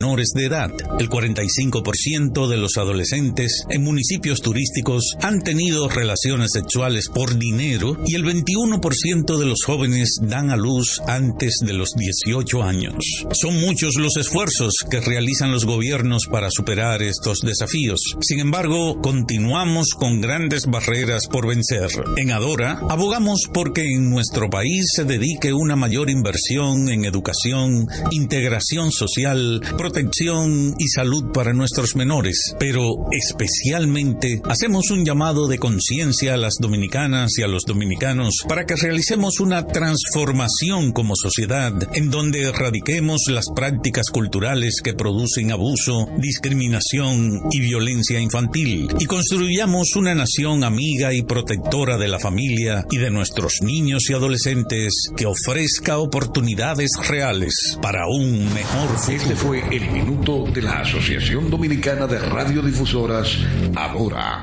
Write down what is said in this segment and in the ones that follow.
menores de edad. El 45% de los adolescentes en municipios turísticos han tenido relaciones sexuales por dinero y el 21% de los jóvenes dan a luz antes de los 18 años. Son muchos los esfuerzos que realizan los gobiernos para superar estos desafíos. Sin embargo, continuamos con grandes barreras por vencer. En Adora, abogamos porque en nuestro país se dedique una mayor inversión en educación, integración social, protección y salud para nuestros menores, pero especialmente hacemos un llamado de conciencia a las dominicanas y a los dominicanos para que realicemos una transformación como sociedad en donde erradiquemos las prácticas culturales que producen abuso, discriminación y violencia infantil y construyamos una nación amiga y protectora de la familia y de nuestros niños y adolescentes que ofrezca oportunidades reales para un mejor futuro. Este fue el minuto de la Asociación Dominicana de Radiodifusoras, ahora.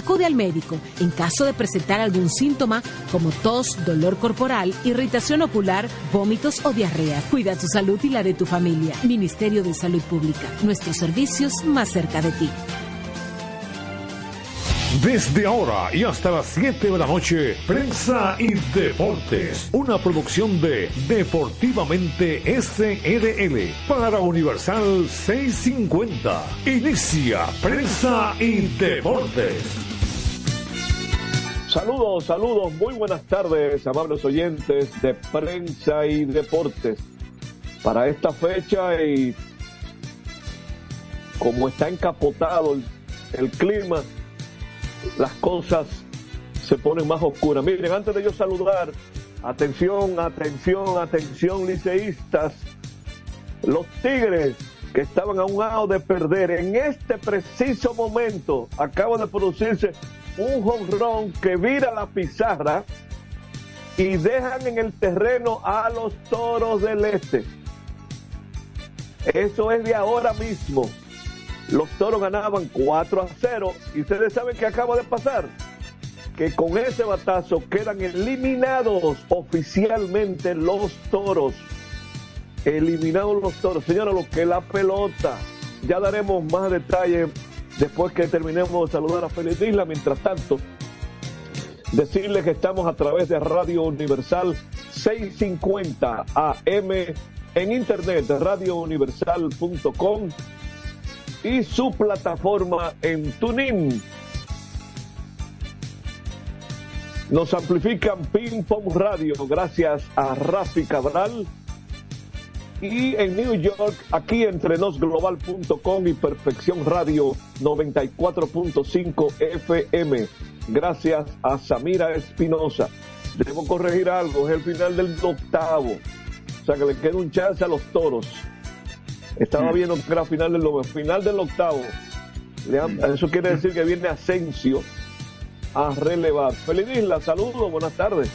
Acude al médico en caso de presentar algún síntoma como tos, dolor corporal, irritación ocular, vómitos o diarrea. Cuida tu salud y la de tu familia. Ministerio de Salud Pública. Nuestros servicios más cerca de ti. Desde ahora y hasta las 7 de la noche, Prensa y Deportes, una producción de Deportivamente SRL para Universal 650. Inicia Prensa y Deportes. Saludos, saludos, muy buenas tardes, amables oyentes de Prensa y Deportes. Para esta fecha y como está encapotado el, clima, las cosas se ponen más oscuras. Miren, antes de yo saludar, atención, atención, atención, liceístas, los Tigres que estaban a un lado de perder, en este preciso momento acaba de producirse un home que vira la pizarra y dejan en el terreno a los toros del este. Eso es de ahora mismo. Los toros ganaban 4 a 0 y ustedes saben que acaba de pasar. Que con ese batazo quedan eliminados oficialmente los toros. Eliminados los toros. Señora, lo que es la pelota. Ya daremos más detalles después que terminemos de saludar a Feliz Isla. Mientras tanto, decirles que estamos a través de Radio Universal 650 AM en internet, radiouniversal.com y su plataforma en Tuning. Nos amplifican Ping Pong Radio gracias a Rafi Cabral. Y en New York, aquí entre nosglobal.com y Perfección Radio 94.5 FM. Gracias a Samira Espinosa. Debo corregir algo, es el final del octavo. O sea que le queda un chance a los toros. Estaba viendo que era final del, final del octavo. Eso quiere decir que viene Asensio a relevar. Feliz Isla, saludos, buenas tardes.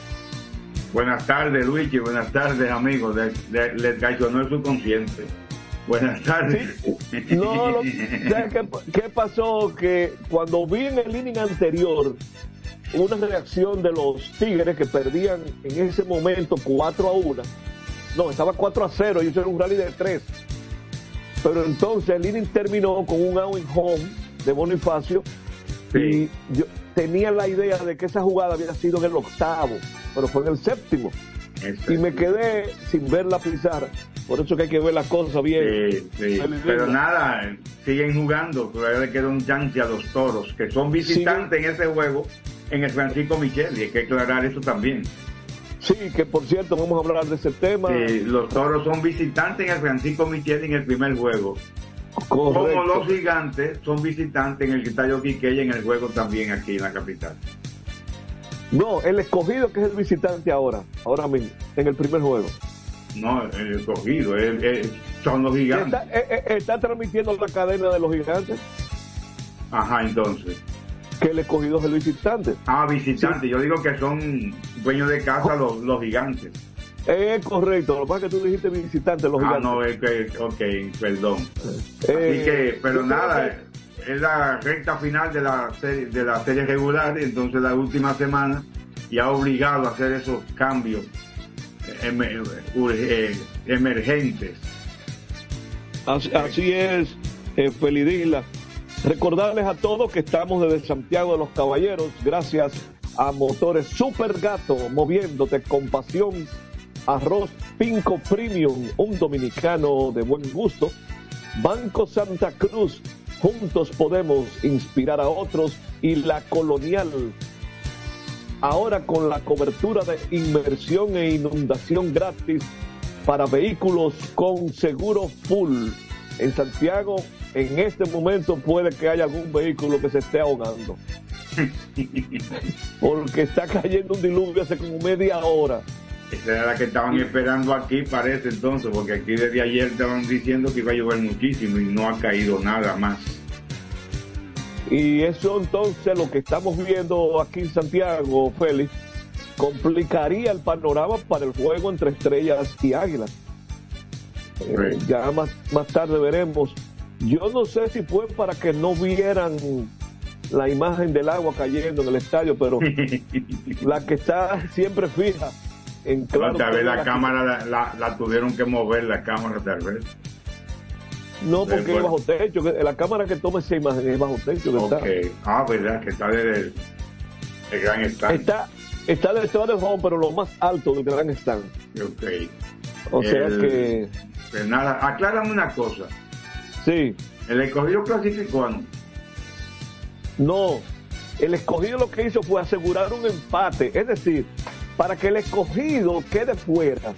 Buenas tardes, Luigi, buenas tardes, amigos. Les le traicionó el subconsciente. Buenas tardes. No, lo, qué, qué, pasó? Que cuando vi en el inning anterior una reacción de los Tigres que perdían en ese momento 4 a 1. No, estaba 4 a 0 y hicieron un rally de 3 pero entonces el inning terminó con un out in home de Bonifacio y yo tenía la idea de que esa jugada había sido en el octavo, pero fue en el séptimo. Y me quedé sin ver la pizarra. Por eso que hay que ver las cosas bien. Pero nada, siguen jugando. Todavía le queda un chance a los toros, que son visitantes en ese juego en el Francisco Michel. Y hay que aclarar eso también. Sí, que por cierto, vamos a hablar de ese tema. los toros son visitantes en el Francisco Michel en el primer juego. Como los gigantes son visitantes en el Estadio Quiqueya en el juego también aquí en la capital. No, el escogido que es el visitante ahora, ahora mismo, en el primer juego. No, el escogido, son los gigantes. ¿Está, eh, eh, ¿Está, transmitiendo la cadena de los gigantes? Ajá, entonces. Que el escogido es el visitante. Ah, visitante. Yo digo que son dueños de casa los, los gigantes. Es correcto, lo que pasa es que tú dijiste visitante, los ah, gigantes. no, es que, ok, perdón. Así Eh, que, pero nada, es la recta final de la serie, de la serie regular, entonces la última semana y ha obligado a hacer esos cambios eh, emer- emergentes. Así, así es, eh, Felidisla. Recordarles a todos que estamos desde Santiago de los Caballeros, gracias a Motores Super Gato, moviéndote con pasión. Arroz Pinco Premium, un dominicano de buen gusto. Banco Santa Cruz, juntos podemos inspirar a otros. Y la Colonial, ahora con la cobertura de inmersión e inundación gratis para vehículos con seguro full. En Santiago, en este momento puede que haya algún vehículo que se esté ahogando. Porque está cayendo un diluvio hace como media hora. Esa era la que estaban esperando aquí, parece entonces, porque aquí desde ayer estaban diciendo que iba a llover muchísimo y no ha caído nada más. Y eso entonces lo que estamos viendo aquí en Santiago, Félix, complicaría el panorama para el juego entre estrellas y águilas. Eh, ya más, más tarde veremos. Yo no sé si fue para que no vieran la imagen del agua cayendo en el estadio, pero la que está siempre fija en claro. tal vez la la- cámara la, la- tuvieron que mover, la cámara tal vez. No, porque es bajo techo. La cámara que toma esa imagen es bajo techo. que está. Ok. Ah, verdad, que está desde el, el gran stand. Está, está del estado del home, pero lo más alto del gran stand. Ok. O sea El- que, Pues nada, aclárame una cosa. sí, El escogido clasificó, ¿no? no. El escogido lo que hizo fue asegurar un empate. Es decir, para que el escogido quede fuera.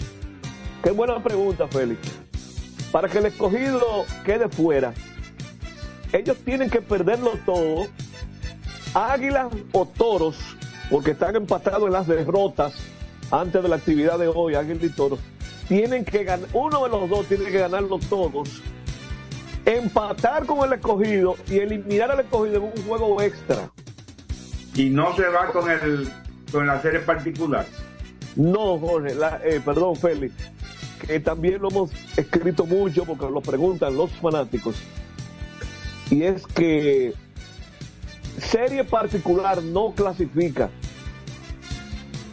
Qué buena pregunta, Félix. Para que el escogido quede fuera, ellos tienen que perderlo todo. Águilas o toros, porque están empatados en las derrotas antes de la actividad de hoy, Águilas y toros, tienen que ganar, uno de los dos tiene que ganarlo todos, empatar con el escogido y eliminar al escogido en un juego extra. Y no se va con el con la serie particular. No, Jorge, la- eh, perdón, Félix, que también lo hemos escrito mucho porque lo preguntan los fanáticos. Y es que serie particular no clasifica.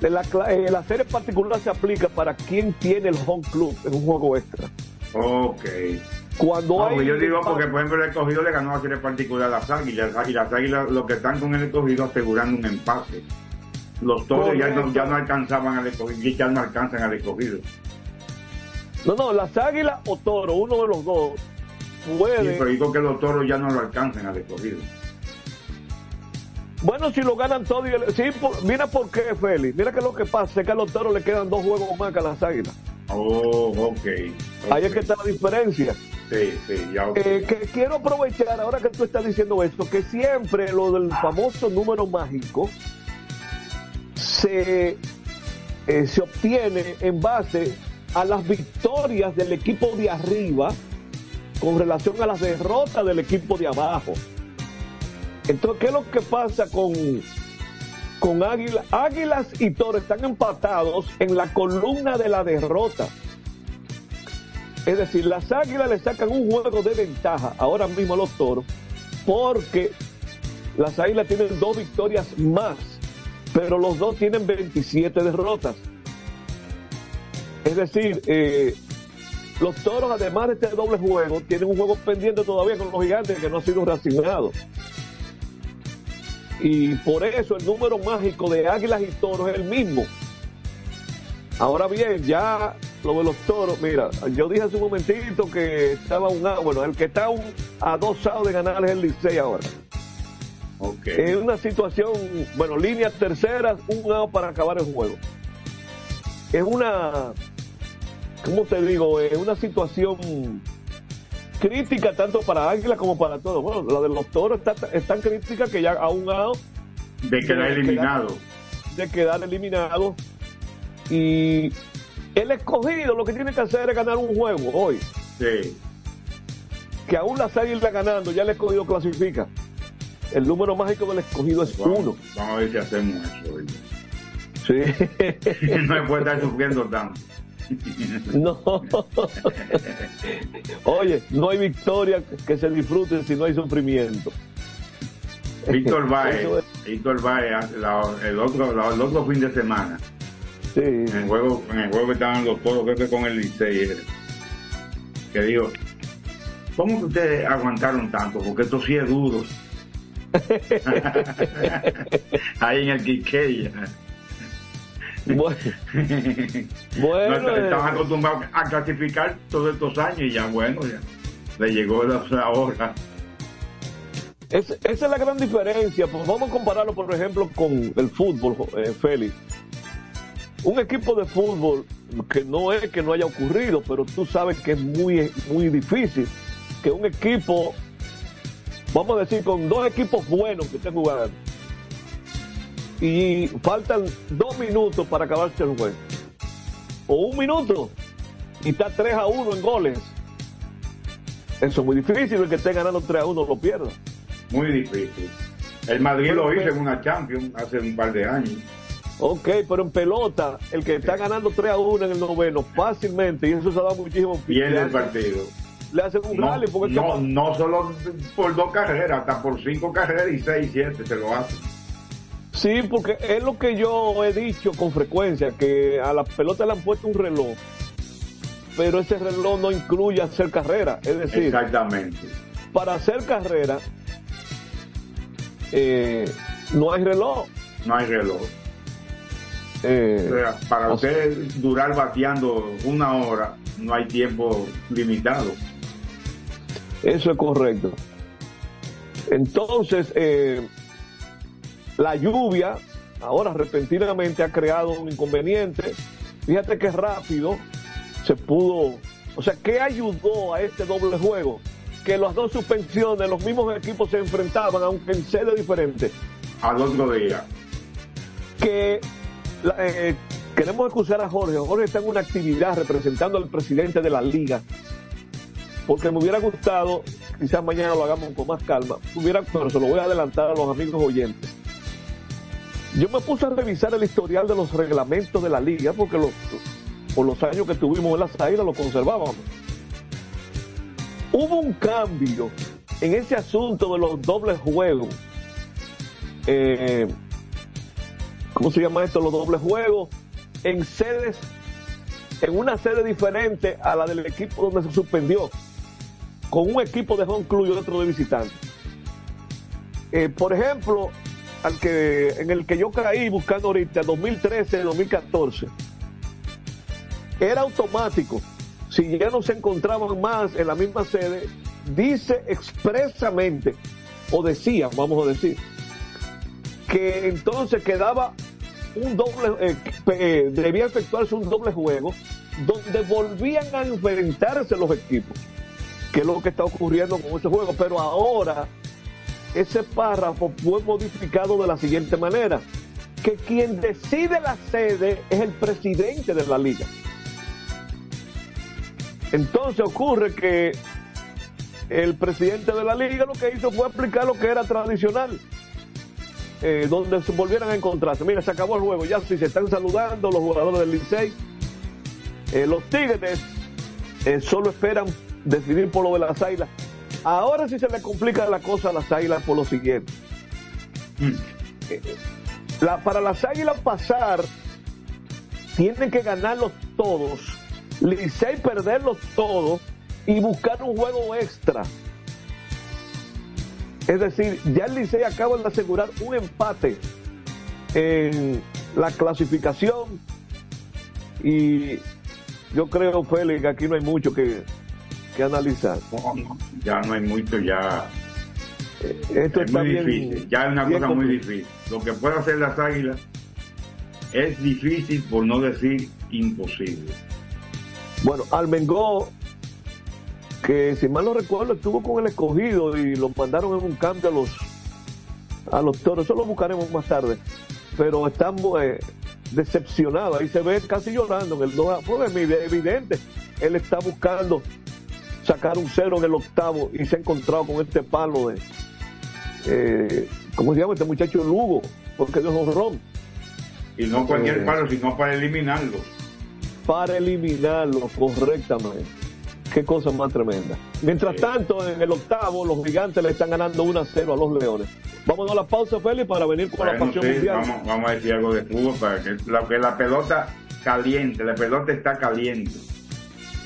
La, eh, la serie particular se aplica para quien tiene el home club en un juego extra. Ok. Cuando No, hay yo digo porque, por ejemplo, el escogido le ganó la serie particular a las águilas. Y las águilas, los que están con el escogido, asegurando un empate. Los toros ya no, ya no alcanzaban al escogido, ya no alcanzan al escogido. No, no, las águilas o toro, uno de los dos, Sí, puede. pero digo que los toros ya no lo alcanzan al escogido. Bueno, si lo ganan todo y el- sí, por- mira por qué, Félix. Mira que lo que pasa es que a los toros le quedan dos juegos más que a las águilas. Oh, ok. Ahí es que está la diferencia. Sí, sí, ya. ok. Eh, que quiero aprovechar, ahora que tú estás diciendo esto, que siempre lo del famoso número mágico se, eh, se obtiene en base a las victorias del equipo de arriba con relación a las derrotas del equipo de abajo. Entonces, ¿qué es lo que pasa con, con Águilas? Águilas y Toros están empatados en la columna de la derrota. Es decir, las águilas le sacan un juego de ventaja ahora mismo a los toros, porque las águilas tienen dos victorias más, pero los dos tienen 27 derrotas. Es decir, eh, los toros, además de este doble juego, tienen un juego pendiente todavía con los gigantes que no ha sido reasignado. Y por eso el número mágico de águilas y toros es el mismo. Ahora bien, ya lo de los toros, mira, yo dije hace un momentito que estaba un bueno, el que está un, a dos de ganar es el Licey ahora. Es una situación, bueno, líneas terceras, un out para acabar el juego. Es una, ¿cómo te digo? Es una situación crítica tanto para Águila como para todos. Bueno, la de los toros está, es tan crítica que ya a un out De quedar de eliminado. de quedar eliminado. Y el escogido lo que tiene que hacer es ganar un juego hoy. Sí. Que aún las águilas ganando, ya el escogido clasifica. El número mágico del escogido es uno. vamos a ver si hacemos eso. oye. Sí. no se puede estar sufriendo tanto. No. Oye, no hay victoria que se disfrute si no hay sufrimiento. Víctor es- Víctor hace la- el, otro, la- el otro fin de semana, Sí. en el juego, en el juego que estaban los toros, creo que con el Licey, era, que dijo, ¿cómo que ustedes aguantaron tanto? Porque esto sí es duro. Ahí en el Quiqueya. Bueno, bueno, No, estaban eh, acostumbrados a clasificar todos estos años y ya bueno, ya le llegó la, la hora. es- esa es la gran diferencia. Pues vamos a compararlo, por ejemplo, con el fútbol, eh, Félix. Un equipo de fútbol que no es que no haya ocurrido, pero tú sabes que es muy, muy difícil que un equipo, vamos a decir, con dos equipos buenos que estén jugando, y faltan dos minutos para acabarse el juego, o un minuto, y está 3 a 1 en goles. Eso es muy difícil, el que esté ganando 3 a 1 lo pierda. Muy difícil. El Madrid lo hizo en una Champions hace un par de años. Ok, pero en pelota, el que está ganando 3 a 1 en el noveno fácilmente, y eso se da muchísimo Pierde el partido. Le hacen un No, rally porque es no, que- no solo por dos carreras, hasta por cinco carreras y seis, siete se lo hacen. Sí, porque es lo que yo he dicho con frecuencia, que a la pelota le han puesto un reloj, pero ese reloj no incluye hacer carrera. Es decir, Exactamente. para hacer carrera eh, no hay reloj. No hay reloj. Eh, O sea, para sea, usted durar bateando una hora, no hay tiempo limitado. Eso es correcto. Entonces, eh, la lluvia ahora repentinamente ha creado un inconveniente. Fíjate que rápido se pudo, o sea, ¿qué ayudó a este doble juego? Que las dos suspensiones, los mismos equipos se enfrentaban, aunque en sede diferente. Al otro día. Que eh, queremos excusar a Jorge. Jorge está en una actividad representando al presidente de la liga. Porque me hubiera gustado, quizás mañana lo hagamos con más calma, pero se lo voy a adelantar a los amigos oyentes. Yo me puse a revisar el historial de los reglamentos de la liga, porque los, por los años que tuvimos en las águilas lo conservábamos. Hubo un cambio en ese asunto de los dobles juegos. Eh, ¿Cómo se llama esto? Los dobles juegos en sedes, en una sede diferente a la del equipo donde se suspendió, con un equipo de home club y otro de visitante. Eh, por ejemplo, al que, en el que yo caí buscando ahorita, 2013, 2014, era automático. Si ya no se encontraban más en la misma sede, dice expresamente, o decía, vamos a decir, que entonces quedaba un doble, eh, eh, debía efectuarse un doble juego donde volvían a enfrentarse los equipos, que es lo que está ocurriendo con ese juego. Pero ahora ese párrafo fue modificado de la siguiente manera, que quien decide la sede es el presidente de la liga. Entonces ocurre que el presidente de la liga lo que hizo fue aplicar lo que era tradicional, eh, donde se volvieran a encontrarse. Mira, se acabó el juego, ya si se están saludando los jugadores del Licey. Eh, los Tigres eh, solo esperan decidir por lo de las águilas. Ahora sí se le complica la cosa a las águilas por lo siguiente. Eh, la- para las águilas pasar, tienen que ganarlos todos. Licey perderlos todos y buscar un juego extra. Es decir, ya el Licey acaba de asegurar un empate en la clasificación y yo creo, Félix, que aquí no hay mucho que, que analizar. No, no, ya no hay mucho, ya Esto es está muy bien- difícil. Ya es una cosa muy difícil. Lo que puede hacer las águilas es difícil, por no decir imposible. Bueno, Almengó, que si mal no recuerdo, estuvo con el escogido y lo mandaron en un cambio a los a los toros. Eso lo buscaremos más tarde. Pero estamos eh, decepcionados. Ahí se ve casi llorando en el no, porque es evidente. Él está buscando sacar un cero en el octavo y se ha encontrado con este palo de, eh, ¿cómo se llama este muchacho Lugo? Porque es un ron. Y no cualquier Eh. palo, sino para eliminarlo. Para eliminarlo correctamente. Qué cosa más tremenda. Mientras tanto, en el octavo, los gigantes le están ganando 1 a 0 a los leones. Vamos a la pausa, Félix, para venir con la pasión sí, mundial. vamos, vamos a decir algo de fútbol para que la, que la pelota caliente, la pelota está caliente.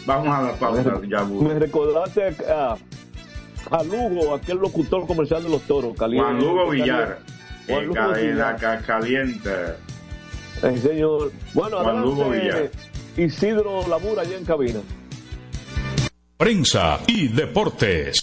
Vamos a la pausa, ya Me recordaste a, a Lugo, aquel locutor comercial de los toros, caliente. Juan Lugo Villar. Juan Lugo eh, Villar. ca- caliente. Eh, señor. Bueno, Juan Lugo adelante, Isidro Labura allá en cabina. Prensa y deportes.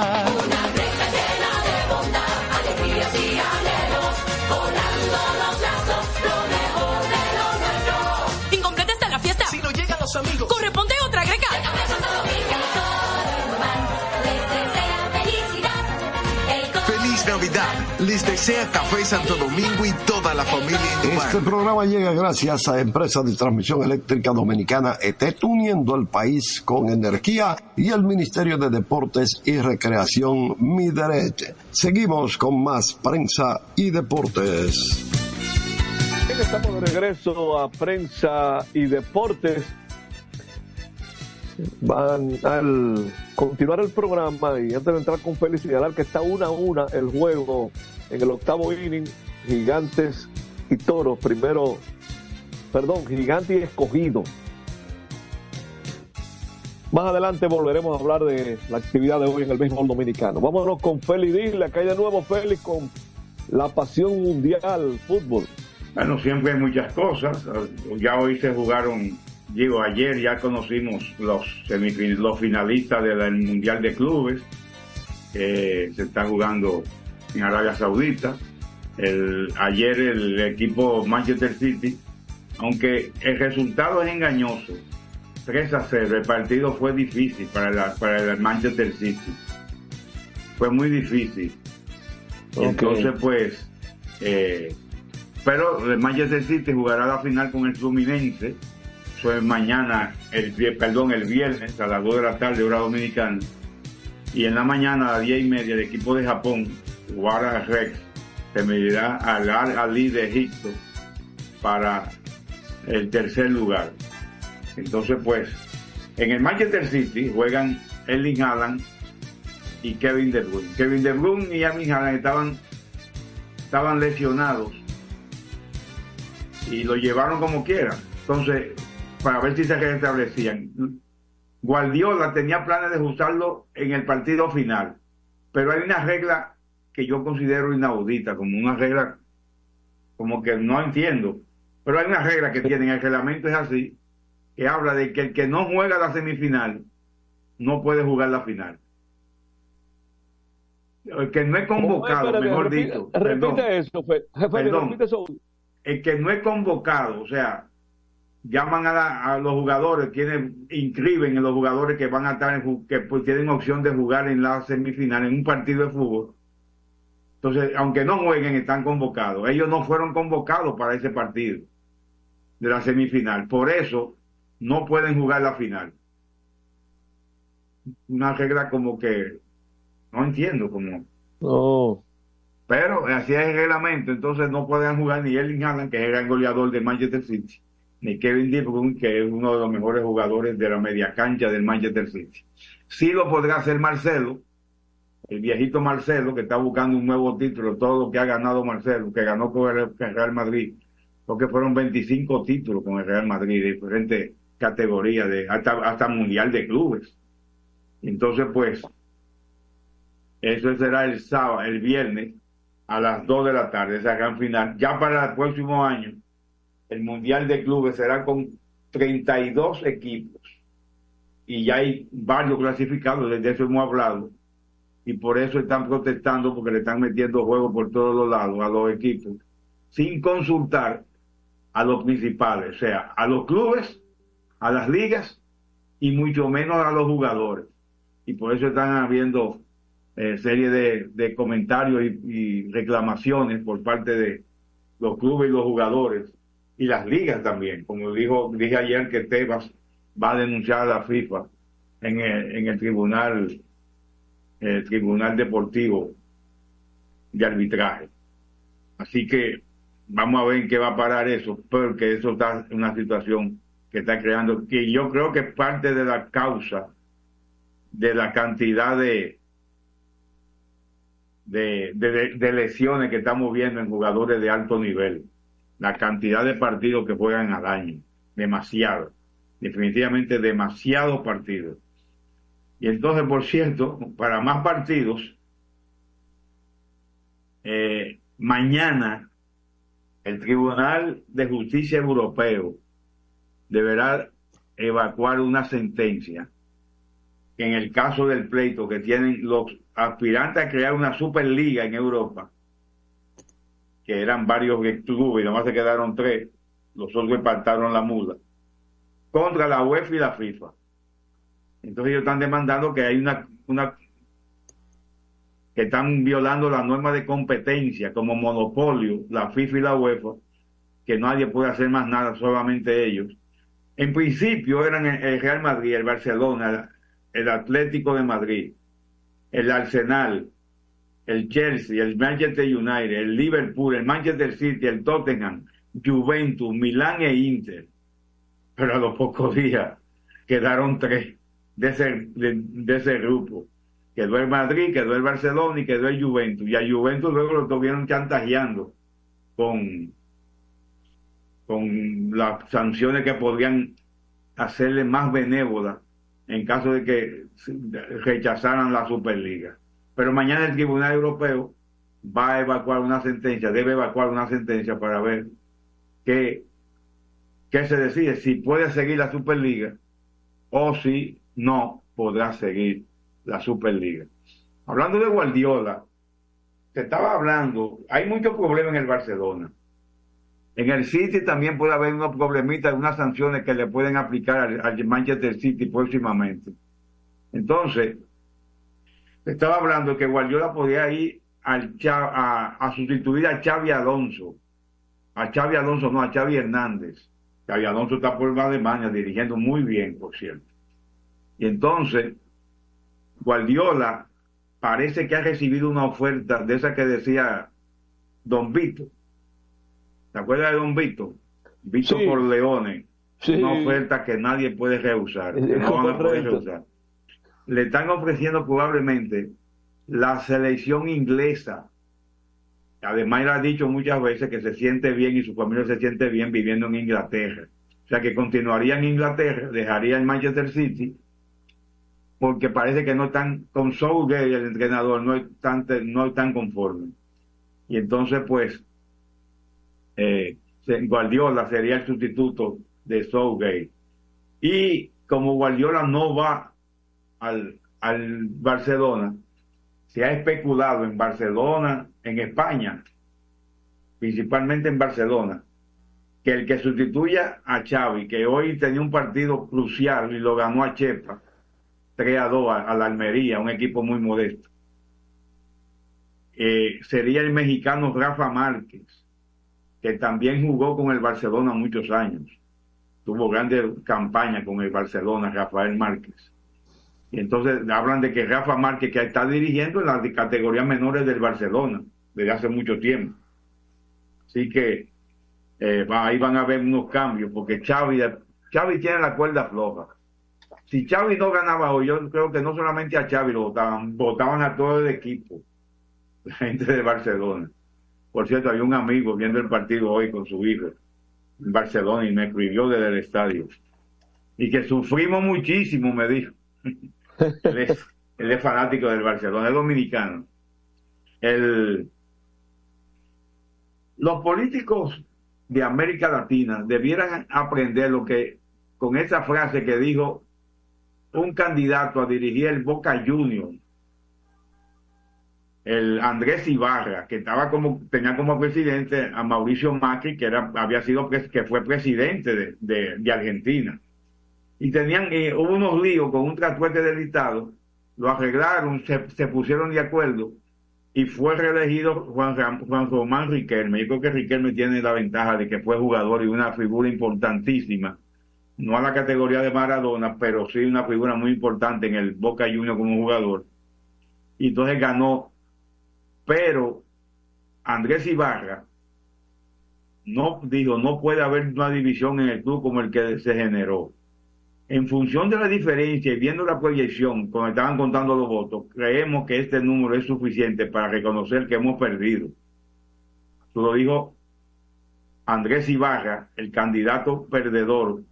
Les desea Café Santo Domingo y toda la familia Este programa llega gracias a Empresa de Transmisión Eléctrica Dominicana ET, uniendo al país con energía y el Ministerio de Deportes y Recreación Mideret. Seguimos con más prensa y deportes. Bien, estamos de regreso a prensa y deportes. Van al continuar el programa y antes de entrar con Félix señalar que está una a una el juego en el octavo inning, Gigantes y Toros, primero, perdón, Gigante y Escogido. Más adelante volveremos a hablar de la actividad de hoy en el béisbol dominicano. Vámonos con Félix Dile, acá hay de nuevo Félix con la pasión mundial fútbol. Bueno, siempre hay muchas cosas. Ya hoy se jugaron, digo, ayer ya conocimos los, los finalistas del Mundial de Clubes, que se está jugando en Arabia Saudita. El, ayer el equipo Manchester City, aunque el resultado es engañoso, 3 a 0, el partido fue difícil para, la- para el Manchester City. Fue muy difícil. Entonces, pues, eh, pero el Manchester City jugará la final con el Fluminense. Eso es mañana, el, perdón, el viernes a las 2 de la tarde, hora dominicana. Y en la mañana a las 10 y media, el equipo de Japón, Wara Rex, se medirá al Al Ali de Egipto para el tercer lugar. Entonces, pues, en el Manchester City juegan Erling Haaland y Kevin De Bruyne. Kevin De Bruyne y Erling Haaland estaban, estaban lesionados y lo llevaron como quiera. Entonces, para ver si se restablecían. Guardiola tenía planes de usarlo en el partido final, pero hay una regla que yo considero inaudita, como una regla como que no entiendo, pero hay una regla que tienen, el reglamento es así, que habla de que el que no juega la semifinal no puede jugar la final. El que no es convocado, Espérate, mejor repite- dicho. Repite perdón. eso, Fe- Félix, Perdón. repite eso. el que no es convocado, o sea, llaman a, la- a los jugadores, quienes inscriben en los jugadores que van a estar, en, que pues, tienen opción de jugar en la semifinal, en un partido de fútbol. Entonces, aunque no jueguen, están convocados. Ellos no fueron convocados para ese partido de la semifinal. Por eso, no pueden jugar la final. Una regla como que no entiendo como No. pero así es el reglamento, entonces no pueden jugar ni Erling Haaland, que es el gran goleador de Manchester City, ni Kevin De Bruyne, que es uno de los mejores jugadores de la media cancha del Manchester City. Sí lo podrá hacer Marcelo, el viejito Marcelo, que está buscando un nuevo título, todo lo que ha ganado Marcelo, que ganó con el Real Madrid, porque fueron 25 títulos con el Real Madrid, de diferentes categorías, de, hasta, hasta Mundial de Clubes. Entonces, pues, Eso será el sábado, el viernes, a las 2 de la tarde, esa gran final. Ya para el próximo año, el Mundial de Clubes será con 32 equipos. Y ya hay varios clasificados, desde eso hemos hablado. Y por eso están protestando, porque le están metiendo juegos por todos los lados a los equipos, sin consultar a los principales, o sea, a los clubes, a las ligas y mucho menos a los jugadores. Y por eso están habiendo eh, serie de, de comentarios y, y reclamaciones por parte de los clubes y los jugadores y las ligas también. Como dijo, dije ayer que Tebas va a denunciar a la FIFA en el, en el tribunal, el tribunal deportivo de arbitraje. Así que vamos a ver en qué va a parar eso, porque eso está en una situación que está creando, que yo creo que es parte de la causa de la cantidad de, de, de, de lesiones que estamos viendo en jugadores de alto nivel, la cantidad de partidos que juegan al año, demasiado, definitivamente demasiados partidos. Y por cierto, para más partidos, eh, mañana el Tribunal de Justicia Europeo deberá evacuar una sentencia que en el caso del pleito que tienen los aspirantes a crear una superliga en Europa, que eran varios clubes y nomás se quedaron tres, los otros empataron la mula, contra la UEFA y la FIFA. Entonces ellos están demandando que hay una, una que están violando la norma de competencia como monopolio, la FIFA y la UEFA, que nadie puede hacer más nada, solamente ellos. En principio eran el Real Madrid, el Barcelona, el Atlético de Madrid, el Arsenal, el Chelsea, el Manchester United, el Liverpool, el Manchester City, el Tottenham, Juventus, Milán e Inter. Pero a los pocos días quedaron tres de ese, de, ese grupo. Quedó el Madrid, quedó el Barcelona y quedó el Juventus. Y a Juventus luego lo estuvieron chantajeando con, con las sanciones que podrían hacerle más benévola en caso de que rechazaran la Superliga. Pero mañana el Tribunal Europeo va a evacuar una sentencia, debe evacuar una sentencia para ver qué, qué se decide, si puede seguir la Superliga o si no podrá seguir la Superliga. Hablando de Guardiola, se estaba hablando, hay muchos problemas en el Barcelona. En el City también puede haber unos problemitas, unas sanciones que le pueden aplicar al, Manchester City próximamente. Entonces, estaba hablando que Guardiola podía ir a, a, sustituir a Xavi Alonso. A Xavi Alonso, no, a Xavi Hernández. Xavi Alonso está por Alemania dirigiendo muy bien, por cierto. Y entonces, Guardiola parece que ha recibido una oferta de esa que decía Don Vito. ¿Te acuerdas de Don Vito? Vito sí. por Leones. Sí. Una oferta que nadie puede rehusar. Que no van a poder rehusar. Le están ofreciendo probablemente la selección inglesa. Además, él ha dicho muchas veces que se siente bien y su familia se siente bien viviendo en Inglaterra. O sea, que continuaría en Inglaterra, dejaría el Manchester City, porque parece que no están, con Southgate, el entrenador, no están, no están conforme. Y entonces, pues, eh, Guardiola sería el sustituto de Southgate. Y como Guardiola no va al, al Barcelona, se ha especulado en Barcelona, en España, principalmente en Barcelona, que el que sustituya a Xavi, que hoy tenía un partido crucial y lo ganó a Chepa, 3 a 2 a, a la Almería, un equipo muy modesto, eh, sería el mexicano Rafa Márquez, que también jugó con el Barcelona muchos años. Tuvo grandes campañas con el Barcelona, Rafael Márquez. Y entonces hablan de que Rafa Márquez, que está dirigiendo en las categorías menores del Barcelona desde hace mucho tiempo. Así que eh, ahí van a haber unos cambios, porque Xavi, Xavi tiene la cuerda floja. Si Xavi no ganaba hoy, yo creo que no solamente a Xavi lo votaban, votaban a todo el equipo, la gente de Barcelona. Por cierto, había un amigo viendo el partido hoy con su hijo en Barcelona y me escribió desde el estadio. Y que sufrimos muchísimo, me dijo. él, es, él es fanático del Barcelona, es dominicano. El, los políticos de América Latina debieran aprender lo que, con esa frase que dijo un candidato a dirigir el Boca Juniors, el Andrés Ibarra, que estaba como, tenía como presidente a Mauricio Macri, que era, había sido, que fue presidente de, de, Argentina. Y tenían, eh, hubo unos líos con un traspueste del Estado, lo arreglaron, se, se pusieron de acuerdo, y fue reelegido Juan, Juan Román Riquelme. Yo creo que Riquelme tiene la ventaja de que fue jugador y una figura importantísima, no a la categoría de Maradona, pero sí una figura muy importante en el Boca Juniors como jugador. Y entonces ganó, pero Andrés Ibarra no dijo, no puede haber una división en el club como el que se generó en función de la diferencia y viendo la proyección, cuando estaban contando los votos, creemos que este número es suficiente para reconocer que hemos perdido. Eso lo dijo Andrés Ibarra, el candidato perdedor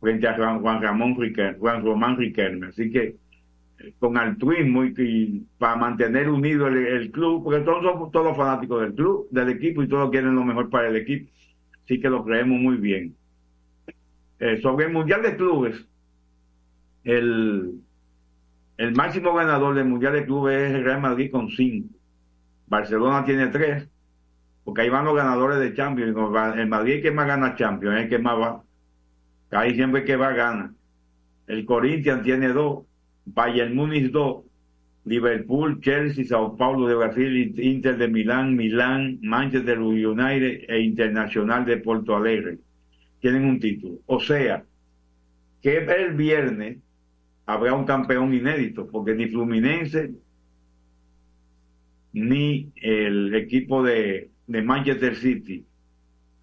frente a Juan, Ramón Riquelme, Juan Román Riquelme. Así que con altruismo y, para mantener unido el, el, club, porque todos somos todos fanáticos del club, del equipo y todos quieren lo mejor para el equipo. Así que lo creemos muy bien. Eh, sobre el Mundial de Clubes, el, el máximo ganador del Mundial de Clubes es el Real Madrid con 5. Barcelona tiene 3, porque ahí van los ganadores de Champions. El Madrid es el que más gana Champions, es el que más va. Ahí siempre que va gana. El Corinthians tiene 2, Bayern Múnich 2, Liverpool, Chelsea, Sao Paulo de Brasil, Inter de Milán, Milán, Manchester United e Internacional de Porto Alegre tienen un título. O sea, que el viernes habrá un campeón inédito, porque ni Fluminense ni el equipo de Manchester City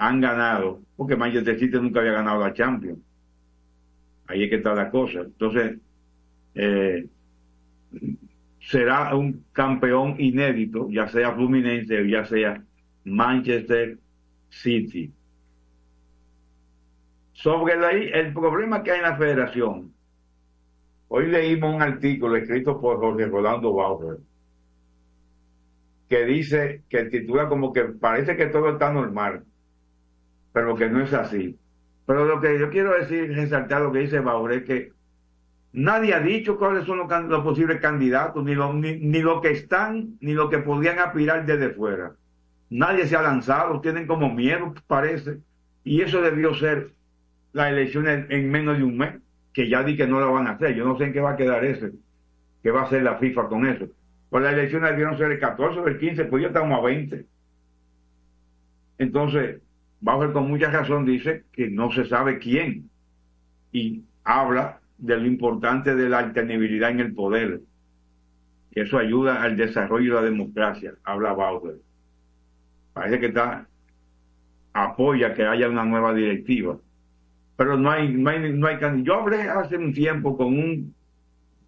han ganado, porque Manchester City nunca había ganado la Champions. Ahí es que está la cosa. Entonces, eh, será un campeón inédito, ya sea Fluminense o ya sea Manchester City. Sobre la, el problema que hay en la federación, hoy leímos un artículo escrito por Jorge Rolando Bauer, que dice, que titula como que parece que todo está normal, pero que no es así. Pero lo que yo quiero decir, resaltar lo que dice Bauer, es que nadie ha dicho cuáles son los, posibles candidatos, ni lo, ni, ni lo que están, ni lo que podrían aspirar desde fuera. Nadie se ha lanzado, tienen como miedo, parece, y eso debió ser las elecciones en menos de un mes, que ya di que no lo van a hacer. Yo no sé en qué va a quedar ese, qué va a hacer la FIFA con eso. Pues las elecciones debieron ser el 14 o el 15, pues ya estamos a 20. Entonces, Bauer con mucha razón dice que no se sabe quién y habla de lo importante de la alternabilidad en el poder. Eso ayuda al desarrollo de la democracia, habla Bauer. Parece que está apoya que haya una nueva directiva pero no hay, no hay, no hay Yo hablé hace un tiempo con un,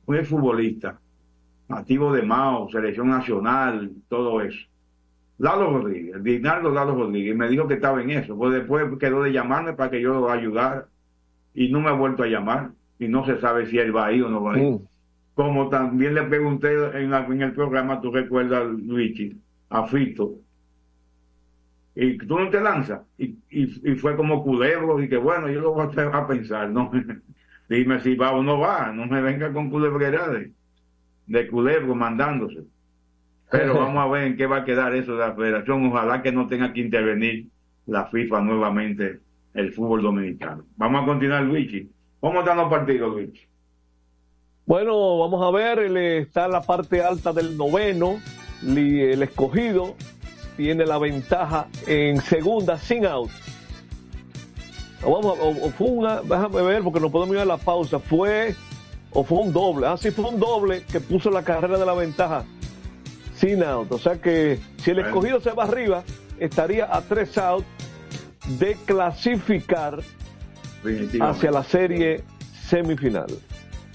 un futbolista, nativo de Mao, selección nacional, todo eso. Lalo Rodríguez, Dinardo Lalo Rodríguez, me dijo que estaba en eso. Pues después quedó de llamarme para que yo lo ayudara y no me ha vuelto a llamar y no se sabe si él va ahí o no va ahí. Mm. Como también le pregunté en, en, el programa, tú recuerdas, Luigi, a Fito, y tú no te lanzas. Y, y, y fue como culebro, y que bueno, yo lo voy a, a pensar, ¿no? Dime si va o no va, no me venga con culebredades de culebro mandándose. Pero vamos a ver en qué va a quedar eso de la federación. Ojalá que no tenga que intervenir la FIFA nuevamente el fútbol dominicano. Vamos a continuar, Luigi. ¿Cómo están los partidos, Luigi? Bueno, vamos a ver, está en la parte alta del noveno, el escogido tiene la ventaja en segunda sin out. Vamos, o, fue una, déjame ver porque no podemos ir a la pausa. Fue o fue un doble. Ah, sí, fue un doble que puso la carrera de la ventaja sin out. O sea que si el escogido se va arriba, estaría a tres out de clasificar hacia la serie semifinal.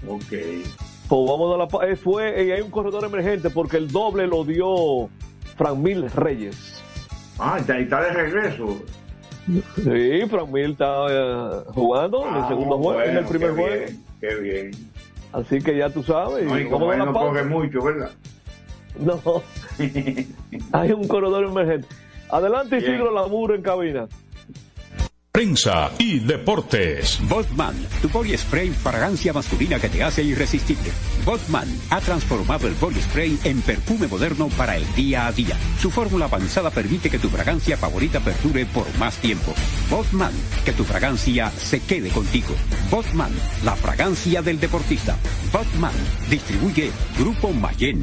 Ok. Pues vamos a la, eh, fue, y hay un corredor emergente porque el doble lo dio Franmil Reyes. Ah, está, está de regreso. Sí, Franmil está uh, jugando en el Ah, segundo juego, en el primer qué juego. Bien, qué bien. Así que ya tú sabes. No, y como vamos a él la no pausa. corre mucho, ¿verdad? No, hay un corredor emergente. Adelante, Bien. Isidro Laburo en cabina. Prensa y deportes. Botman, tu body spray fragancia masculina que te hace irresistible. Botman ha transformado el body spray en perfume moderno para el día a día. Su fórmula avanzada permite que tu fragancia favorita perdure por más tiempo. Botman, que tu fragancia se quede contigo. Botman, la fragancia del deportista. Botman, distribuye Grupo Mayen.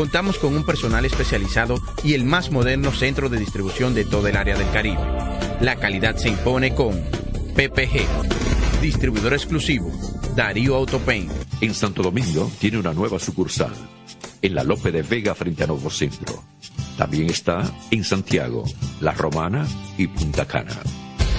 Contamos con un personal especializado y el más moderno centro de distribución de toda el área del Caribe. La calidad se impone con PPG, distribuidor exclusivo, Darío Autopain. En Santo Domingo tiene una nueva sucursal, en la Lope de Vega frente a Nuevo Centro. También está en Santiago, La Romana y Punta Cana.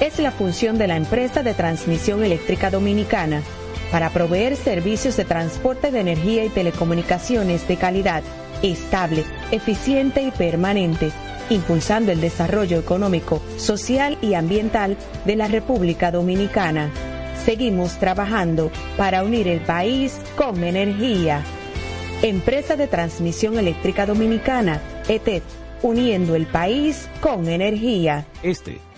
es la función de la empresa de transmisión eléctrica dominicana para proveer servicios de transporte de energía y telecomunicaciones de calidad, estable, eficiente y permanente, impulsando el desarrollo económico, social y ambiental de la República Dominicana. Seguimos trabajando para unir el país con energía. Empresa de Transmisión Eléctrica Dominicana, ETED, uniendo el país con energía. Este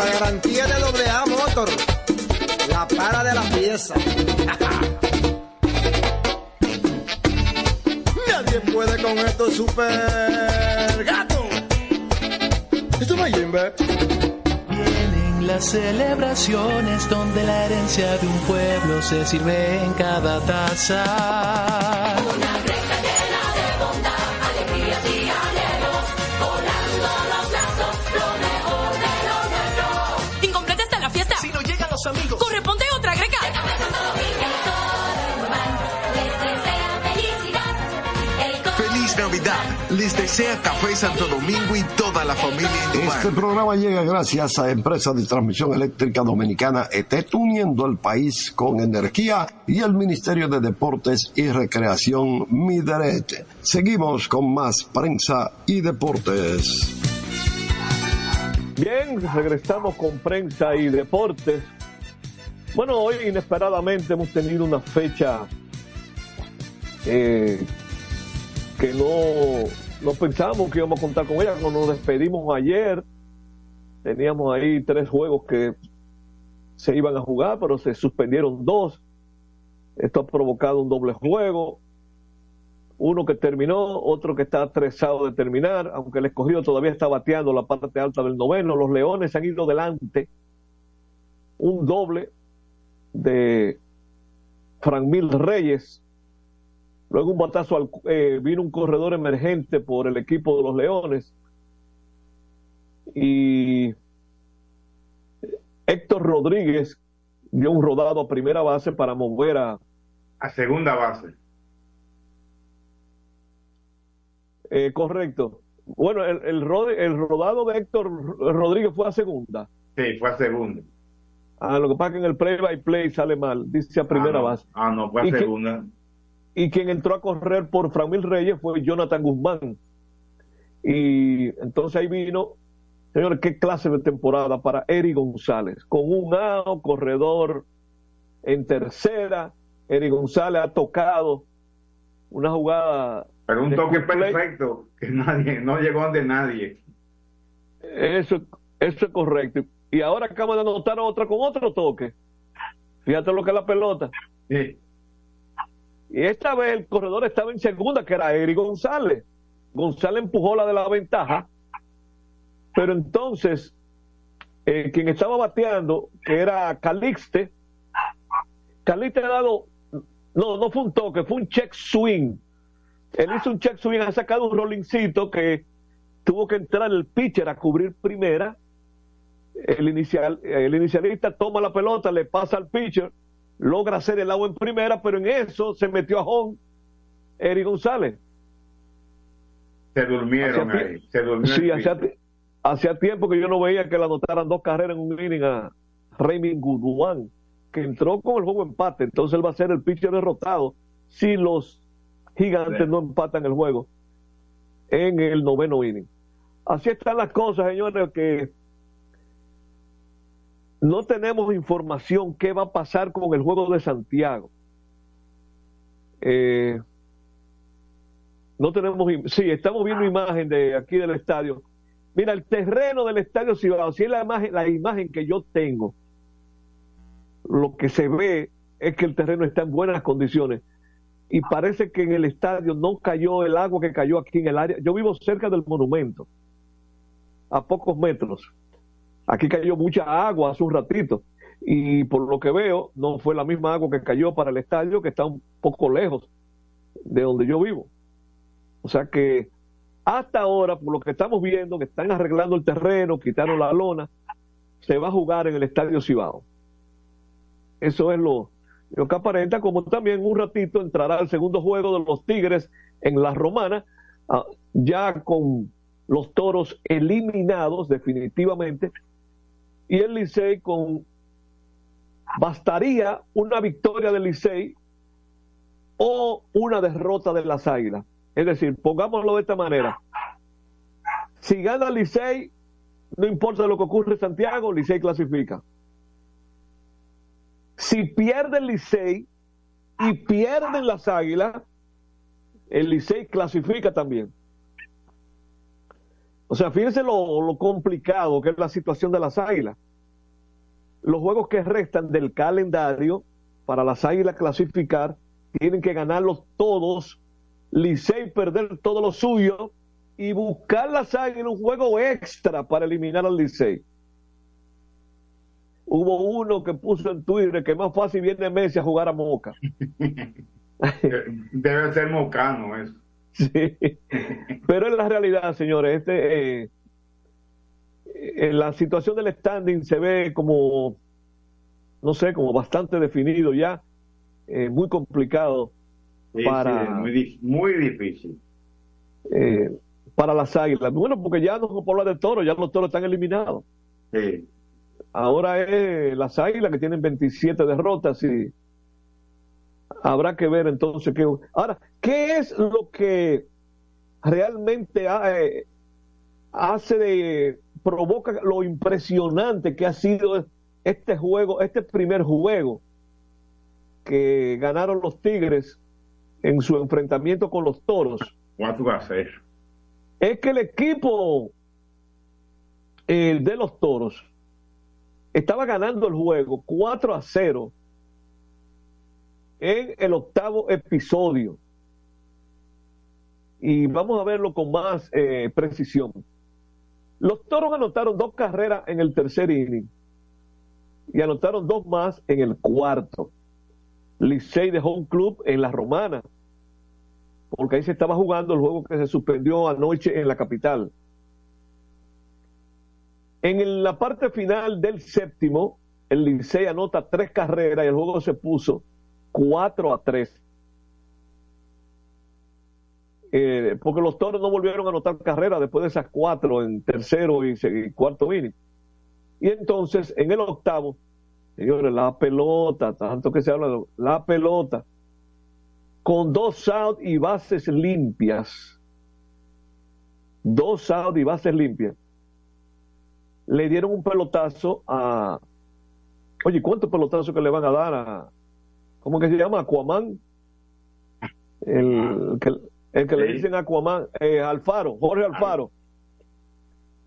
La garantía de doble A Motor, la para de la pieza. Nadie puede con esto super gato. Esto no Jimbe. Vienen las celebraciones donde la herencia de un pueblo se sirve en cada taza. Les desea Café Santo Domingo y toda la familia Indumar. Este programa llega gracias a Empresa de Transmisión Eléctrica Dominicana ET, uniendo el país con energía y el Ministerio de Deportes y Recreación Mideret. Seguimos con más prensa y deportes. Bien, regresamos con prensa y deportes. Bueno, hoy inesperadamente hemos tenido una fecha eh, que no, no pensábamos que íbamos a contar con ella. Cuando nos despedimos ayer, teníamos ahí tres juegos que se iban a jugar, pero se suspendieron dos. Esto ha provocado un doble juego. Uno que terminó, otro que está estresado de terminar, aunque el escogido todavía está bateando la parte alta del noveno. Los Leones han ido delante. Un doble de Franmil Reyes. Luego un batazo al, eh, vino un corredor emergente por el equipo de los Leones. Y Héctor Rodríguez dio un rodado a primera base para mover a, A segunda base. eh, correcto. Bueno, el, el, rode- el rodado de Héctor Rodríguez fue a segunda. Sí, fue a segunda. Ah, lo que pasa es que en el play by play sale mal, dice a primera ah, no. base. Ah, no, fue a ¿Y qué- segunda. Y quien entró a correr por Framil Reyes fue Jonathan Guzmán. Y entonces ahí vino, señores, qué clase de temporada para Eric González, con un out, corredor en tercera. Eric González ha tocado una jugada. Pero un toque play. perfecto, que nadie, no llegó de nadie. Eso, eso es correcto. Y ahora acaba de anotar otra con otro toque. Fíjate lo que es la pelota. Sí. Y esta vez el corredor estaba en segunda, que era Eric González. González empujó la de la ventaja, pero entonces eh, quien estaba bateando, que era Calixte, Calixte ha dado, no, no fue un toque, fue un check swing. Él hizo un check swing, ha sacado un rollingcito que tuvo que entrar el pitcher a cubrir primera. El, inicial, el inicialista toma la pelota, le pasa al pitcher, logra hacer el agua en primera, pero en eso se metió a home Eric González. Se durmieron ahí. Se durmió Sí, ti- hacía tiempo que yo no veía que le anotaran dos carreras en un inning a Raymond Goodwan, que entró con el juego empate. Entonces él va a ser el pitcher derrotado si los gigantes Sí. no empatan el juego en el noveno inning. Así están las cosas, señores, que no tenemos información qué va a pasar con el juego de Santiago. Eh, no tenemos, sí, estamos viendo imagen de aquí del estadio. Mira, el terreno del estadio Cibao, si es la imagen que yo tengo, lo que se ve es que el terreno está en buenas condiciones. Y parece que en el estadio no cayó el agua que cayó aquí en el área. Yo vivo cerca del monumento, a pocos metros. Aquí cayó mucha agua hace un ratito. Y por lo que veo, no fue la misma agua que cayó para el estadio, que está un poco lejos de donde yo vivo. O sea que hasta ahora, por lo que estamos viendo, que están arreglando el terreno, quitaron la lona, se va a jugar en el Estadio Cibao. Eso es lo, lo que aparenta, como también un ratito entrará el segundo juego de los Tigres en la Romana, ah, ya con los toros eliminados definitivamente y el Licey con bastaría una victoria del Licey o una derrota de las Águilas. Es decir, pongámoslo de esta manera. Si gana Licey, no importa lo que ocurre en Santiago, Licey clasifica. Si pierde el Licey y pierden las Águilas, el Licey clasifica también. O sea, fíjense lo, lo complicado que es la situación de las Águilas. Los juegos que restan del calendario para las Águilas clasificar tienen que ganarlos todos, Licey perder todo lo suyo y buscar las Águilas un juego extra para eliminar al Licey. Hubo uno que puso en Twitter que más fácil viene Messi a jugar a Moca. Debe ser mocano eso. Sí. Pero en la realidad, señores, este, eh, en la situación del standing se ve como, no sé, como bastante definido ya, eh, muy complicado Sí, para, sí, muy difícil. eh, para las águilas. Bueno, porque ya no se puede hablar de toros, ya los toros están eliminados. Sí. Ahora es las águilas que tienen 27 derrotas y habrá que ver entonces qué. Ahora, ¿qué es lo que realmente ha- eh, hace de. provoca lo impresionante que ha sido este juego, este primer juego que ganaron los Tigres en su enfrentamiento con los toros? 4 a 0. es que el equipo eh, de los toros estaba ganando el juego 4 a 0 en el octavo episodio. Y vamos a verlo con más eh, precisión. Los toros anotaron dos carreras en el tercer inning y anotaron dos más en el cuarto. Licey dejó un club en la romana porque ahí se estaba jugando el juego que se suspendió anoche en la capital. En la parte final del séptimo, el Licey anota tres carreras y el juego se puso 4 a 3. Eh, porque los toros no volvieron a anotar carreras después de esas cuatro en tercero y, cuarto inning. Y entonces, en el octavo, señores, la pelota, tanto que se habla de la pelota, con dos outs y bases limpias, dos outs y bases limpias, le dieron un pelotazo a, oye, ¿cuántos pelotazos que le van a dar a, ¿cómo que se llama? Aquaman, el, que, el que le dicen Aquaman, eh, Alfaro, Jorge Alfaro.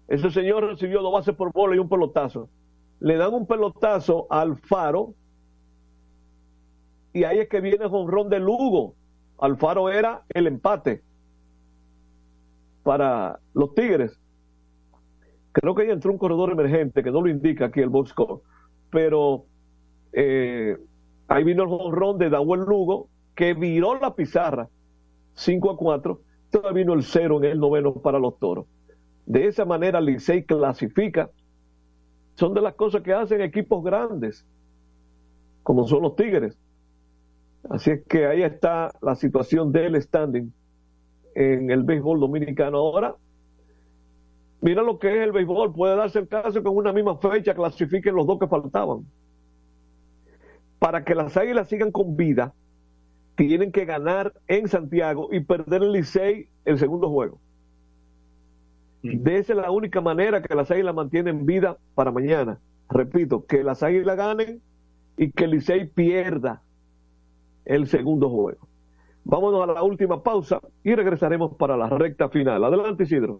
Ese señor recibió dos bases por bola y un pelotazo. Le dan un pelotazo a Alfaro y ahí es que viene jonrón de Lugo. Alfaro era el empate para los Tigres. Creo que ahí entró un corredor emergente que no lo indica aquí el box score, pero eh, ahí vino el jonrón de Dawel Lugo que viró la pizarra 5 a 4. Todavía vino el cero en el noveno para los toros. De esa manera, Licey clasifica. Son de las cosas que hacen equipos grandes, como son los Tigres. Así es que ahí está la situación del standing en el béisbol dominicano. Ahora, mira lo que es el béisbol. Puede darse el caso que en una misma fecha clasifiquen los dos que faltaban. Para que las águilas sigan con vida, tienen que ganar en Santiago y perder el Licey el segundo juego. De esa es la única manera que las águilas mantienen vida para mañana. Repito, que las águilas ganen y que el Licey pierda el segundo juego. Vámonos a la última pausa y regresaremos para la recta final. Adelante, Isidro.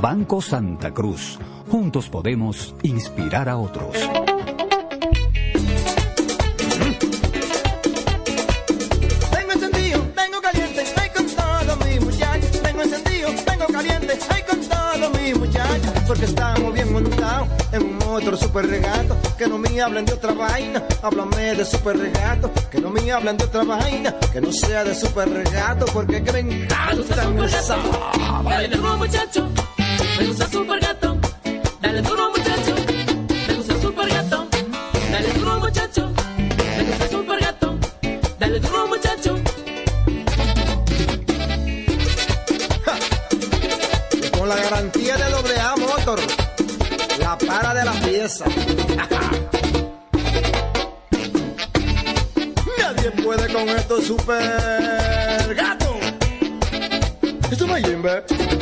Banco Santa Cruz. Juntos podemos inspirar a otros. Tengo encendido, tengo caliente, ay con todo mi muchachos. Tengo encendido, tengo caliente, ay con todo mi muchachos. Porque estamos bien montados en un otro super regato. Que no me hablen de otra vaina, háblame de super regato. Que no me hablen de otra vaina, que no sea de super regato. Porque que me encanta duro muchacho, me gusta super gato. Dale duro muchacho, me gusta super gato. Dale duro muchacho, me gusta super gato. Dale duro muchacho. Con la garantía de doble A Motor, la para de la pieza. Nadie puede con esto super gato. Esto no es Jimbe.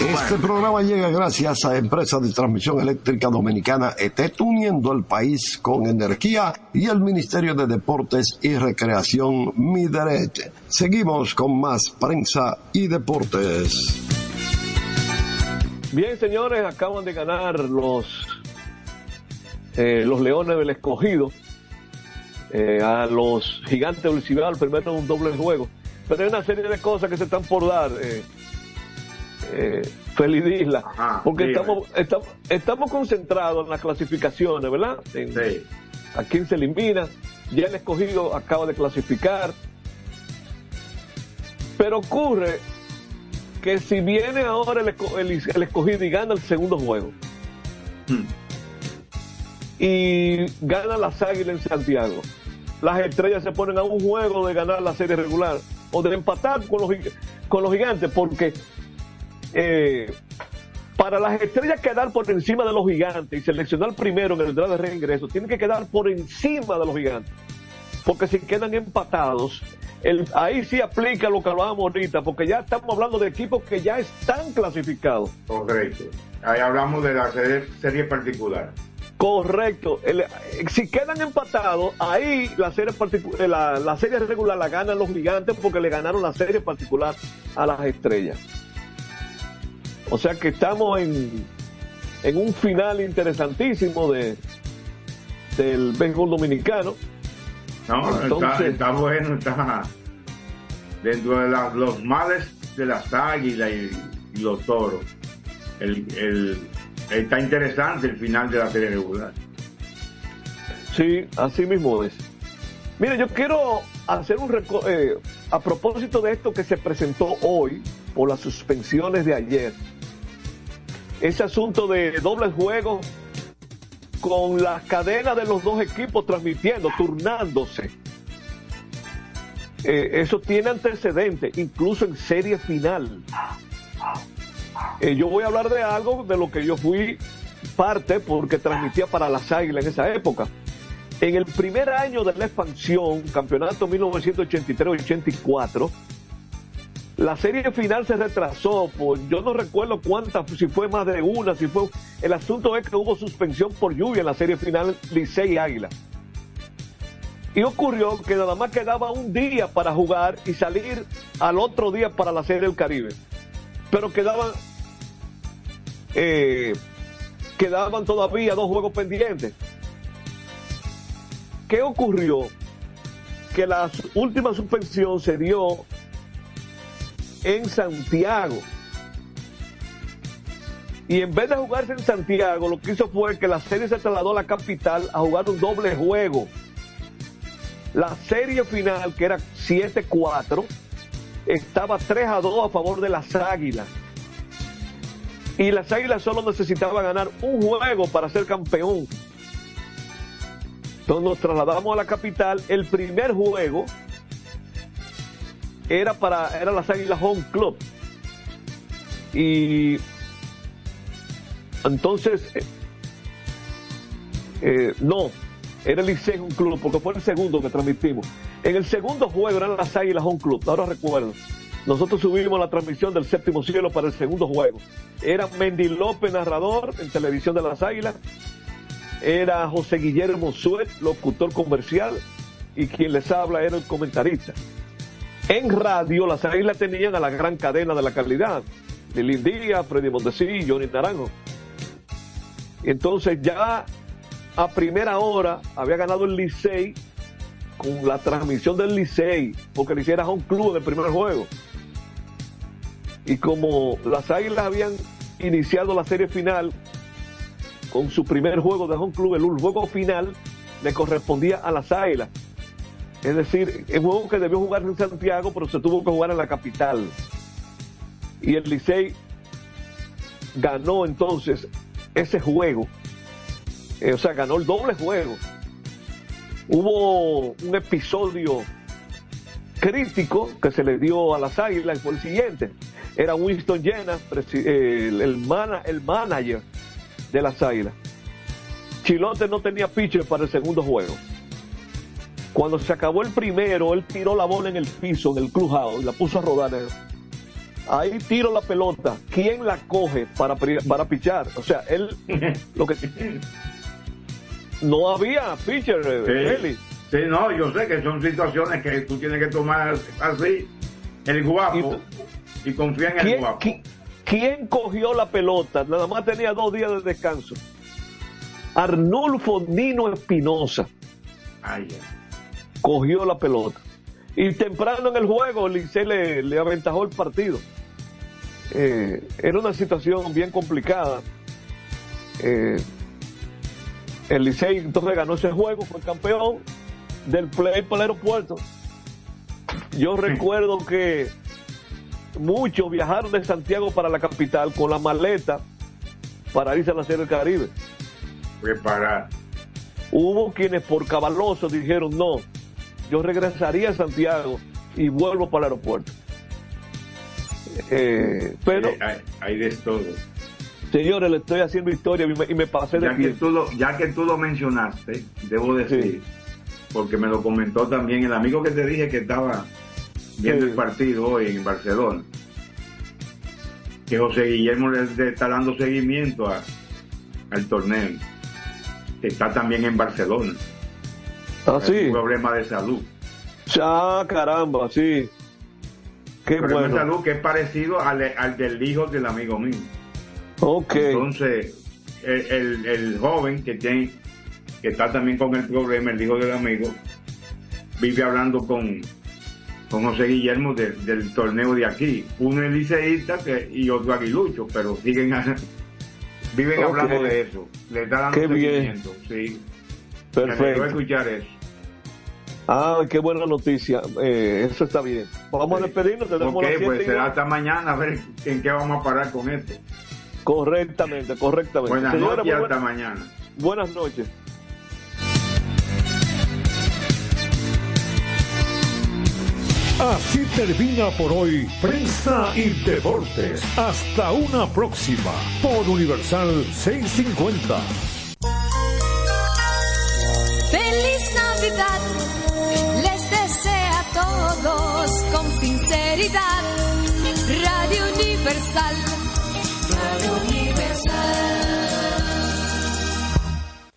Este programa llega gracias a Empresa de Transmisión Eléctrica Dominicana ET, uniendo el país con energía y el Ministerio de Deportes y Recreación Mideret. Seguimos con más prensa y deportes. Bien, señores, acaban de ganar los eh, los Leones del Escogido eh, a los Gigantes del Cibao, primero un doble juego. Pero hay una serie de cosas que se están por dar, eh, eh, Feliz Isla, porque dime. estamos, estamos, estamos concentrados en las clasificaciones, ¿verdad? En, A quién se elimina, ya el Escogido acaba de clasificar. Pero ocurre que si viene ahora el, el- el escogido y gana el segundo juego y gana las águilas en Santiago, las estrellas se ponen a un juego de ganar la serie regular o de empatar con los, con los gigantes porque eh, para las estrellas quedar por encima de los gigantes y seleccionar primero en el draft de reingreso, tienen que quedar por encima de los gigantes. Porque si quedan empatados, el- ahí sí aplica lo que hablábamos ahorita, porque ya estamos hablando de equipos que ya están clasificados. Correcto. Ahí hablamos de la serie, serie particular. Correcto. El- si quedan empatados, ahí la serie, eh, la, la serie regular la ganan los gigantes porque le ganaron la serie particular a las estrellas. O sea que estamos en, en un final interesantísimo de, del béisbol dominicano. No, está, Entonces- está bueno, está dentro de la- los males de las águilas y, y los toros. El, el- está interesante el final de la serie regular. Sí, así mismo es. Mire, yo quiero hacer un eh, a propósito de esto que se presentó hoy por las suspensiones de ayer. Ese asunto de doble juego con las cadenas de los dos equipos transmitiendo, turnándose. Eh, eso tiene antecedentes, incluso en serie final. Eh, yo voy a hablar de algo de lo que yo fui parte porque transmitía para las águilas en esa época. En el primer año de la expansión, campeonato 1983-84, la serie final se retrasó por, yo no recuerdo cuántas, si fue más de una, si fue, el asunto es que hubo suspensión por lluvia en la serie final Licey Águila. Y ocurrió que nada más quedaba un día para jugar y salir al otro día para la serie del Caribe. Pero quedaban, eh, quedaban todavía dos juegos pendientes. ¿Qué ocurrió? Que la última suspensión se dio en Santiago. Y en vez de jugarse en Santiago, lo que hizo fue que la serie se trasladó a la capital a jugar un doble juego. La serie final, que era 7-4, estaba 3 a 2 a favor de las Águilas. Y las Águilas solo necesitaban ganar un juego para ser campeón. Entonces nos trasladamos a la capital. El primer juego era para era las Águilas Home Club. Y entonces eh, eh, no, era el Licey Home Club, porque fue el segundo que transmitimos. En el segundo juego eran las Águilas Home Club, ahora recuerdo. Nosotros subimos la transmisión del séptimo cielo para el segundo juego. Era Mendy López, narrador en televisión de las Águilas. Era José Guillermo Suet, locutor comercial. Y quien les habla era el comentarista. En radio, las Águilas tenían a la gran cadena de la calidad. Lilín Díaz, Freddy Montesí, Johnny Naranjo. Entonces ya a primera hora había ganado el Licey con la transmisión del Licey, porque el Licey era un club en el primer juego. Y como las Águilas habían iniciado la serie final con su primer juego de home club, el juego final le correspondía a las Águilas. Es decir, el juego que debió jugarse en Santiago, pero se tuvo que jugar en la capital. Y el Licey ganó entonces ese juego. Eh, o sea, ganó el doble juego. Hubo un episodio crítico que se le dio a las águilas y fue el siguiente. Era Winston eh, el, el manager de las águilas. Chilote no tenía pitcher para el segundo juego. Cuando se acabó el primero, él tiró la bola en el piso, en el clubhouse, y la puso a rodar. Ahí tiro la pelota. ¿Quién la coge para, para pichar? O sea, él lo que no había pitcher, eh, Sí. Eli. Sí, no, yo sé que son situaciones que tú tienes que tomar así, el guapo, y confiar en el ¿Quién, guapo. qui- quién cogió la pelota? Nada más tenía dos días de descanso. Arnulfo Nino Espinosa Ay, ay. Cogió la pelota. Y temprano en el juego, el Licey le, le aventajó el partido. Eh, era una situación bien complicada. Eh, el Licey entonces ganó ese juego, fue campeón del play para el aeropuerto. Yo recuerdo que muchos viajaron de Santiago para la capital con la maleta para irse a la Serie del Caribe. Preparar. Hubo quienes por cabalosos dijeron no, yo regresaría a Santiago y vuelvo para el aeropuerto. Eh, pero, Eh, hay, hay de todo. señores, le estoy haciendo historia y me, y me pasé de Ya que, tiempo. tú lo, ya que tú lo mencionaste, debo decir, porque me lo comentó también el amigo que te dije que estaba viendo Sí. el partido hoy en Barcelona, que José Guillermo le, le está dando seguimiento a- al torneo, que está también en Barcelona. Ah, sí. Un problema de salud. Ah, caramba, sí. Qué problema bueno. de salud que es parecido al, al del hijo del amigo mío. Ok. Entonces, el, el- el joven que tiene, que está también con el problema, el hijo del amigo, vive hablando con, con José Guillermo de- del torneo de aquí. Uno es liceísta que- y otro aguilucho, pero siguen a- viven hablando de eso. Le está dando Qué bien. Sí. Perfecto. escuchar eso. Ah, qué buena noticia. Eh, eso está bien. Vamos a despedirnos. Tenemos Ok, las pues será hasta mañana a ver en qué vamos a parar con esto. Correctamente, correctamente. Buenas noches y hasta mañana. Buenas noches. Así termina por hoy Prensa y Deportes. Hasta una próxima por Universal 650. Con sinceridad. Radio Universal,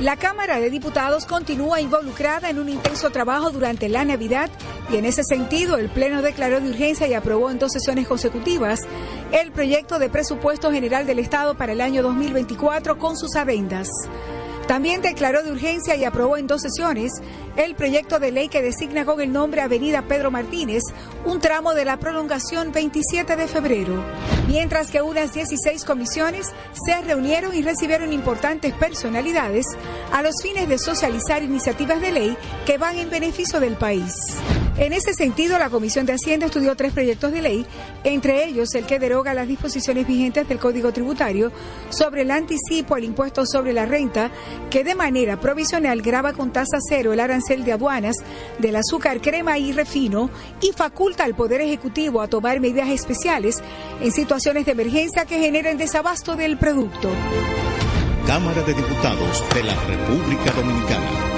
La Cámara de Diputados continúa involucrada en un intenso trabajo durante la Navidad y en ese sentido el Pleno declaró de urgencia y aprobó en dos sesiones consecutivas el proyecto de presupuesto general del Estado para el año 2024 con sus adendas. También declaró de urgencia y aprobó en dos sesiones el proyecto de ley que designa con el nombre Avenida Pedro Martínez un tramo de la prolongación 27 de febrero. Mientras que unas 16 comisiones se reunieron y recibieron importantes personalidades a los fines de socializar iniciativas de ley que van en beneficio del país. En ese sentido, la Comisión de Hacienda estudió tres proyectos de ley, entre ellos el que deroga las disposiciones vigentes del Código Tributario sobre el anticipo al impuesto sobre la renta, que de manera provisional graba con tasa cero el arancel de aduanas del azúcar, crema y refino y faculta al Poder Ejecutivo a tomar medidas especiales en situaciones de emergencia que generen desabasto del producto. Cámara de Diputados de la República Dominicana.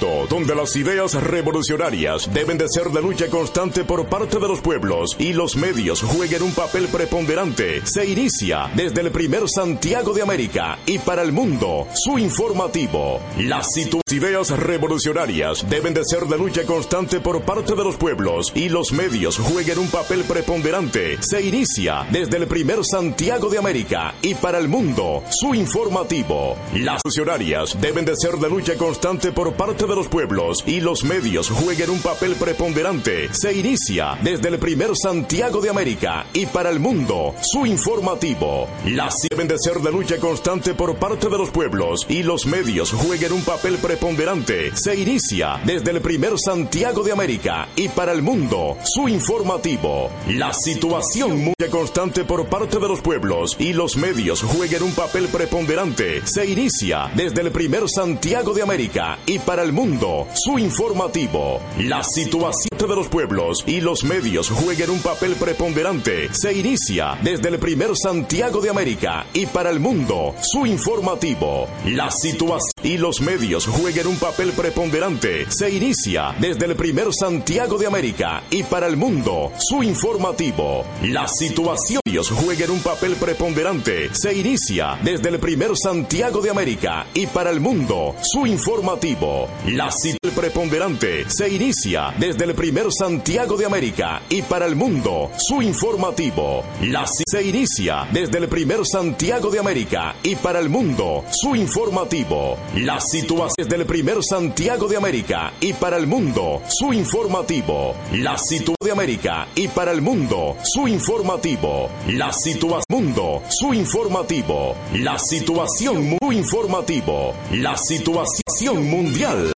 donde las ideas revolucionarias deben de ser de lucha constante por parte de los pueblos y los medios jueguen un papel preponderante, se inicia desde el primer Santiago de América y para el mundo su informativo, la situación. Ideas revolucionarias deben de ser de lucha constante por parte de los pueblos y los medios jueguen un papel preponderante, se inicia desde el primer Santiago de América y para el mundo su informativo, las revolucionarias deben de ser de lucha constante por parte de los pueblos y los medios jueguen un papel preponderante, se inicia desde el primer Santiago de América y para el mundo su informativo, las deben de ser de lucha constante por parte de los pueblos y los medios jueguen un papel preponderante, se inicia desde el primer Santiago de América y para el mundo su informativo, la situación muy constante por parte de los pueblos y los medios jueguen un papel preponderante, se inicia desde el primer Santiago de América y para el mundo su informativo, la situación de los pueblos y los medios jueguen un papel preponderante, se inicia desde el primer Santiago de América y para el mundo su informativo, la situación y los medios jueguen un papel preponderante, se inicia desde el primer Santiago de América y para el mundo su informativo, la situación jueguen un papel preponderante, se inicia desde el primer Santiago de América y para el mundo su informativo, la situación preponderante se inicia desde el primer Santiago de América y para el mundo su informativo, la se inicia desde el primer Santiago de América y para el mundo su informativo, la situación desde el primer Santiago de América y para el mundo su informativo, la situación de América y para el mundo su informativo, la situación mundo su informativo, la situación muy informativo, la situación mundial.